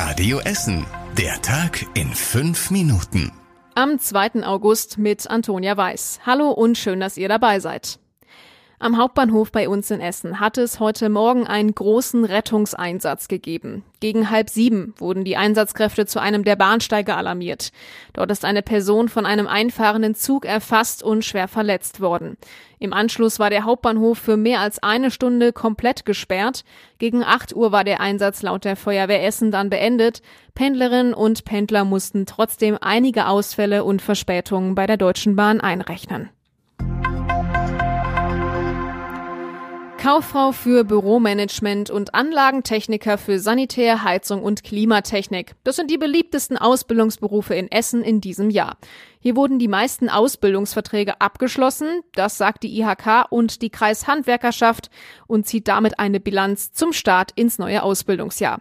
Radio Essen. Der Tag in fünf Minuten. Am 2. August mit Antonia Weiß. Hallo und schön, dass ihr dabei seid. Am Hauptbahnhof bei uns in Essen hat es heute Morgen einen großen Rettungseinsatz gegeben. Gegen halb sieben wurden die Einsatzkräfte zu einem der Bahnsteige alarmiert. Dort ist eine Person von einem einfahrenden Zug erfasst und schwer verletzt worden. Im Anschluss war der Hauptbahnhof für mehr als eine Stunde komplett gesperrt. Gegen acht Uhr war der Einsatz laut der Feuerwehr Essen dann beendet. Pendlerinnen und Pendler mussten trotzdem einige Ausfälle und Verspätungen bei der Deutschen Bahn einrechnen. Kauffrau für Büromanagement und Anlagentechniker für Sanitär, Heizung und Klimatechnik. Das sind die beliebtesten Ausbildungsberufe in Essen in diesem Jahr. Hier wurden die meisten Ausbildungsverträge abgeschlossen, das sagt die IHK und die Kreishandwerkerschaft und zieht damit eine Bilanz zum Start ins neue Ausbildungsjahr.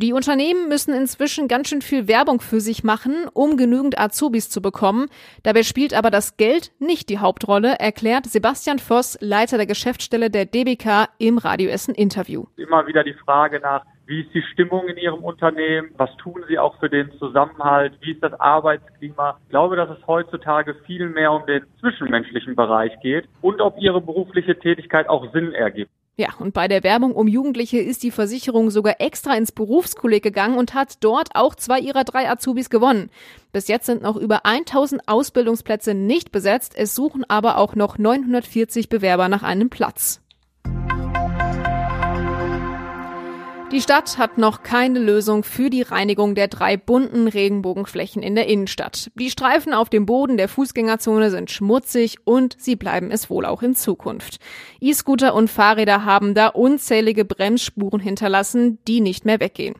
Die Unternehmen müssen inzwischen ganz schön viel Werbung für sich machen, um genügend Azubis zu bekommen. Dabei spielt aber das Geld nicht die Hauptrolle, erklärt Sebastian Voss, Leiter der Geschäftsstelle der DBK im Radio Essen Interview. Immer wieder die Frage nach, wie ist die Stimmung in Ihrem Unternehmen? Was tun Sie auch für den Zusammenhalt? Wie ist das Arbeitsklima? Ich glaube, dass es heutzutage viel mehr um den zwischenmenschlichen Bereich geht und ob Ihre berufliche Tätigkeit auch Sinn ergibt. Ja, und bei der Werbung um Jugendliche ist die Versicherung sogar extra ins Berufskolleg gegangen und hat dort auch zwei ihrer drei Azubis gewonnen. Bis jetzt sind noch über 1000 Ausbildungsplätze nicht besetzt, es suchen aber auch noch 940 Bewerber nach einem Platz. Die Stadt hat noch keine Lösung für die Reinigung der drei bunten Regenbogenflächen in der Innenstadt. Die Streifen auf dem Boden der Fußgängerzone sind schmutzig und sie bleiben es wohl auch in Zukunft. E-Scooter und Fahrräder haben da unzählige Bremsspuren hinterlassen, die nicht mehr weggehen.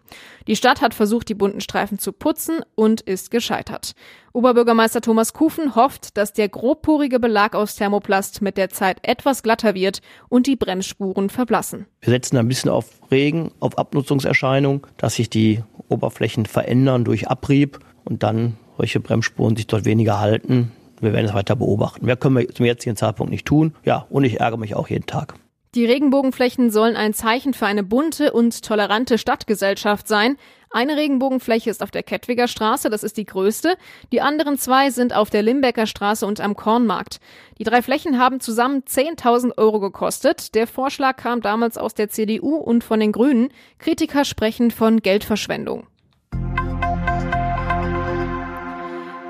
Die Stadt hat versucht, die bunten Streifen zu putzen und ist gescheitert. Oberbürgermeister Thomas Kufen hofft, dass der grobporige Belag aus Thermoplast mit der Zeit etwas glatter wird und die Bremsspuren verblassen. Wir setzen ein bisschen auf Regen, auf Abnutzungserscheinungen, dass sich die Oberflächen verändern durch Abrieb und dann solche Bremsspuren sich dort weniger halten. Wir werden es weiter beobachten. Mehr können wir zum jetzigen Zeitpunkt nicht tun. Ja, und ich ärgere mich auch jeden Tag. Die Regenbogenflächen sollen ein Zeichen für eine bunte und tolerante Stadtgesellschaft sein. Eine Regenbogenfläche ist auf der Kettwiger Straße, das ist die größte. Die anderen zwei sind auf der Limbecker Straße und am Kornmarkt. Die drei Flächen haben zusammen 10.000 Euro gekostet. Der Vorschlag kam damals aus der CDU und von den Grünen. Kritiker sprechen von Geldverschwendung.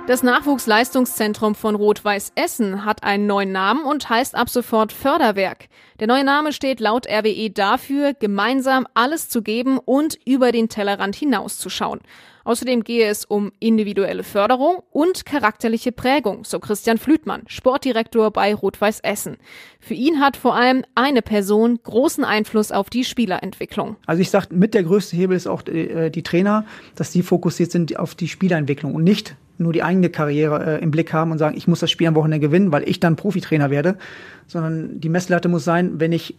Das Nachwuchsleistungszentrum von Rot-Weiß Essen hat einen neuen Namen und heißt ab sofort Förderwerk. Der neue Name steht laut RWE dafür, gemeinsam alles zu geben und über den Tellerrand hinauszuschauen. Außerdem gehe es um individuelle Förderung und charakterliche Prägung, so Christian Flütmann, Sportdirektor bei Rot-Weiß Essen. Für ihn hat vor allem eine Person großen Einfluss auf die Spielerentwicklung. Also ich sage, mit der größte Hebel ist auch die, äh, die Trainer, dass die fokussiert sind auf die Spielerentwicklung und nicht nur die eigene Karriere äh, im Blick haben und sagen, ich muss das Spiel am Wochenende gewinnen, weil ich dann Profitrainer werde, sondern die Messlatte muss sein, wenn ich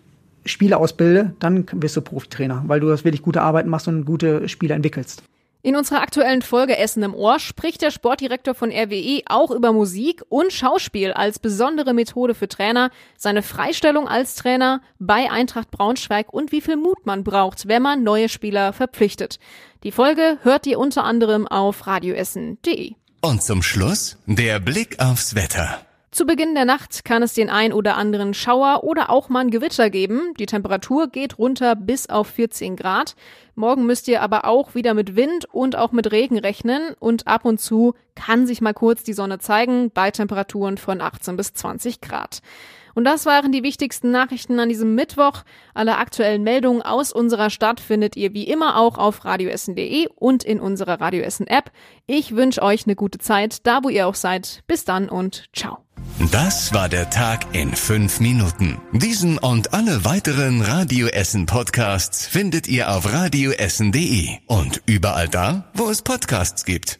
Spieler ausbilde, dann wirst du Profitrainer, weil du das wirklich gute Arbeit machst und gute Spieler entwickelst. In unserer aktuellen Folge Essen im Ohr spricht der Sportdirektor von RWE auch über Musik und Schauspiel als besondere Methode für Trainer, seine Freistellung als Trainer bei Eintracht Braunschweig und wie viel Mut man braucht, wenn man neue Spieler verpflichtet. Die Folge hört ihr unter anderem auf radioessen.de. Und zum Schluss der Blick aufs Wetter. Zu Beginn der Nacht kann es den ein oder anderen Schauer oder auch mal ein Gewitter geben. Die Temperatur geht runter bis auf 14 Grad. Morgen müsst ihr aber auch wieder mit Wind und auch mit Regen rechnen und ab und zu kann sich mal kurz die Sonne zeigen bei Temperaturen von 18 bis 20 Grad. Und das waren die wichtigsten Nachrichten an diesem Mittwoch. Alle aktuellen Meldungen aus unserer Stadt findet ihr wie immer auch auf radioessen.de und in unserer Radioessen App. Ich wünsche euch eine gute Zeit, da wo ihr auch seid. Bis dann und ciao. Das war der Tag in fünf Minuten. Diesen und alle weiteren Radio Essen Podcasts findet ihr auf radioessen.de und überall da, wo es Podcasts gibt.